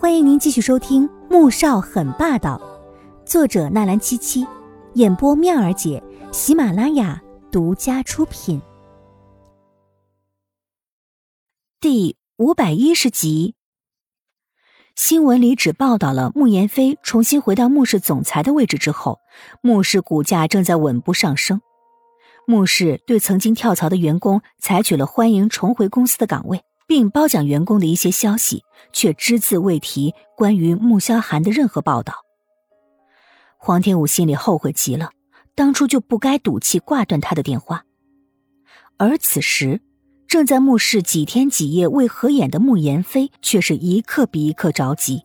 欢迎您继续收听《穆少很霸道》，作者纳兰七七，演播妙儿姐，喜马拉雅独家出品。第五百一十集，新闻里只报道了穆言飞重新回到穆氏总裁的位置之后，穆氏股价正在稳步上升。穆氏对曾经跳槽的员工采取了欢迎重回公司的岗位。并褒奖员工的一些消息，却只字未提关于穆萧寒的任何报道。黄天武心里后悔极了，当初就不该赌气挂断他的电话。而此时，正在目视几天几夜未合眼的穆言飞，却是一刻比一刻着急。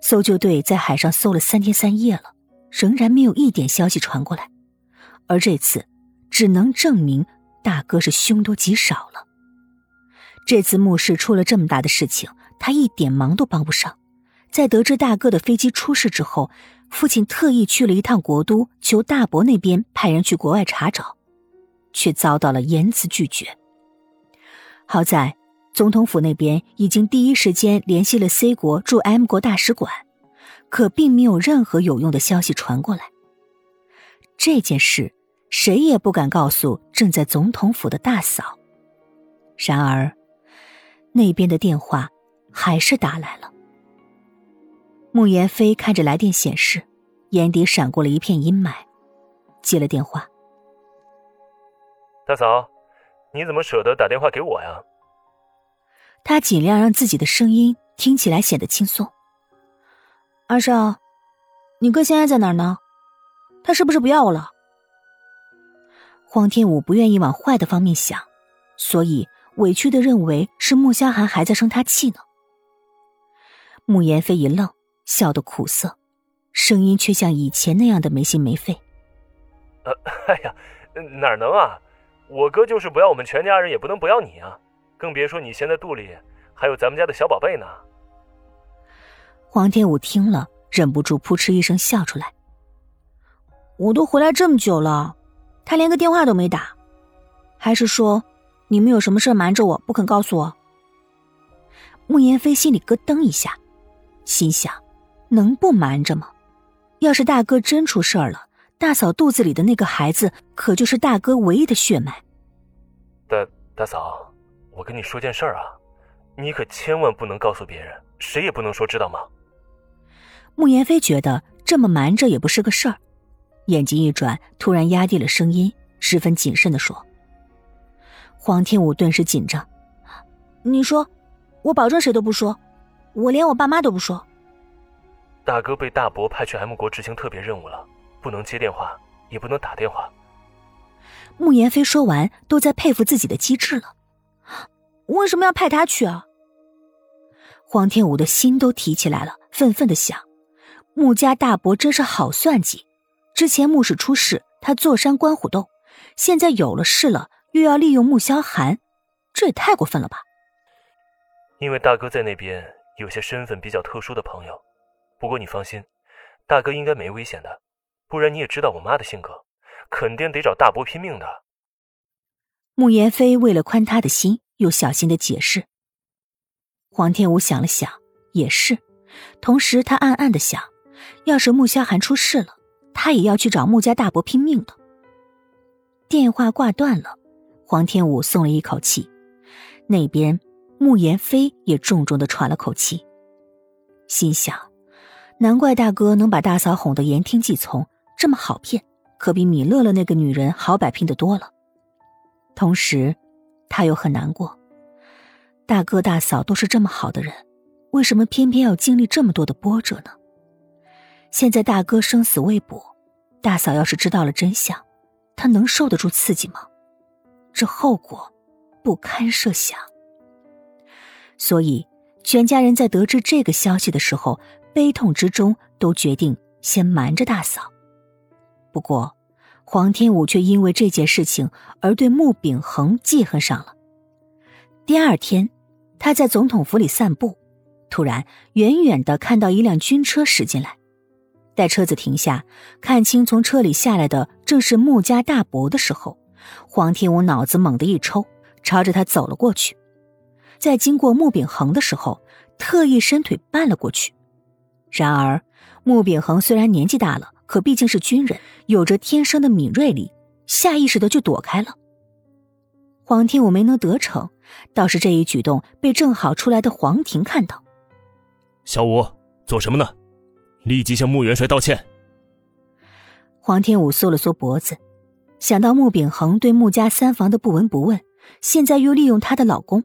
搜救队在海上搜了三天三夜了，仍然没有一点消息传过来。而这次，只能证明大哥是凶多吉少了。这次墓室出了这么大的事情，他一点忙都帮不上。在得知大哥的飞机出事之后，父亲特意去了一趟国都，求大伯那边派人去国外查找，却遭到了严词拒绝。好在总统府那边已经第一时间联系了 C 国驻 M 国大使馆，可并没有任何有用的消息传过来。这件事谁也不敢告诉正在总统府的大嫂。然而。那边的电话还是打来了。穆言飞看着来电显示，眼底闪过了一片阴霾，接了电话：“大嫂，你怎么舍得打电话给我呀？”他尽量让自己的声音听起来显得轻松。“二少，你哥现在在哪儿呢？他是不是不要我了？”黄天武不愿意往坏的方面想，所以。委屈的认为是穆萧寒还在生他气呢。穆言飞一愣，笑得苦涩，声音却像以前那样的没心没肺。呃，哎呀，哪能啊！我哥就是不要我们全家人，也不能不要你啊！更别说你现在肚里还有咱们家的小宝贝呢。黄天武听了，忍不住扑哧一声笑出来。我都回来这么久了，他连个电话都没打，还是说？你们有什么事瞒着我不肯告诉我？慕言飞心里咯噔一下，心想：能不瞒着吗？要是大哥真出事儿了，大嫂肚子里的那个孩子可就是大哥唯一的血脉。大大嫂，我跟你说件事儿啊，你可千万不能告诉别人，谁也不能说，知道吗？慕言飞觉得这么瞒着也不是个事儿，眼睛一转，突然压低了声音，十分谨慎的说。黄天武顿时紧张，你说，我保证谁都不说，我连我爸妈都不说。大哥被大伯派去 M 国执行特别任务了，不能接电话，也不能打电话。穆言飞说完，都在佩服自己的机智了。为什么要派他去啊？黄天武的心都提起来了，愤愤的想：穆家大伯真是好算计。之前穆氏出事，他坐山观虎斗，现在有了事了。又要利用穆萧寒，这也太过分了吧！因为大哥在那边有些身份比较特殊的朋友，不过你放心，大哥应该没危险的。不然你也知道我妈的性格，肯定得找大伯拼命的。穆言飞为了宽他的心，又小心的解释。黄天武想了想，也是，同时他暗暗的想，要是穆萧寒出事了，他也要去找穆家大伯拼命的。电话挂断了。黄天武松了一口气，那边穆言飞也重重的喘了口气，心想：难怪大哥能把大嫂哄得言听计从，这么好骗，可比米乐乐那个女人好摆平的多了。同时，他又很难过，大哥大嫂都是这么好的人，为什么偏偏要经历这么多的波折呢？现在大哥生死未卜，大嫂要是知道了真相，他能受得住刺激吗？这后果不堪设想，所以全家人在得知这个消息的时候，悲痛之中都决定先瞒着大嫂。不过，黄天武却因为这件事情而对穆秉恒记恨上了。第二天，他在总统府里散步，突然远远的看到一辆军车驶进来，待车子停下，看清从车里下来的正是穆家大伯的时候。黄天武脑子猛地一抽，朝着他走了过去。在经过穆秉恒的时候，特意伸腿绊了过去。然而，穆秉恒虽然年纪大了，可毕竟是军人，有着天生的敏锐力，下意识的就躲开了。黄天武没能得逞，倒是这一举动被正好出来的黄婷看到。小五做什么呢？立即向穆元帅道歉。黄天武缩了缩脖子，想到穆秉恒对穆家三房的不闻不问，现在又利用她的老公，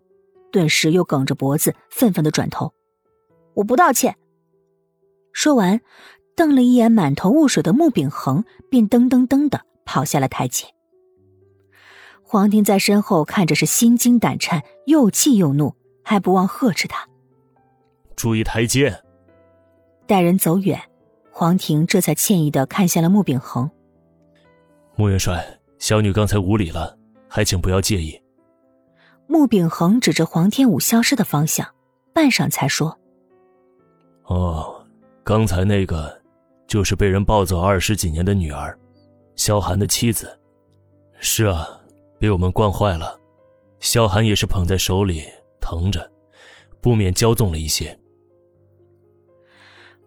顿时又梗着脖子，愤愤的转头：“我不道歉。”说完，瞪了一眼满头雾水的穆秉恒，便噔噔噔的跑下了台阶。黄婷在身后看着是心惊胆颤，又气又怒，还不忘呵斥他：“注意台阶。”待人走远。黄婷这才歉意的看向了穆秉恒。穆元帅，小女刚才无礼了，还请不要介意。穆秉恒指着黄天武消失的方向，半晌才说：“哦，刚才那个，就是被人抱走二十几年的女儿，萧寒的妻子。是啊，被我们惯坏了，萧寒也是捧在手里疼着，不免骄纵了一些。”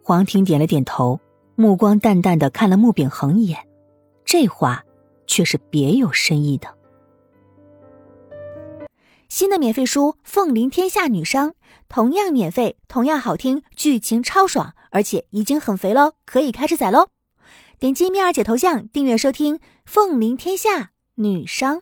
黄婷点了点头，目光淡淡的看了穆秉恒一眼，这话却是别有深意的。新的免费书《凤临天下女商》，同样免费，同样好听，剧情超爽，而且已经很肥喽，可以开始宰喽！点击蜜儿姐头像订阅收听《凤临天下女商》。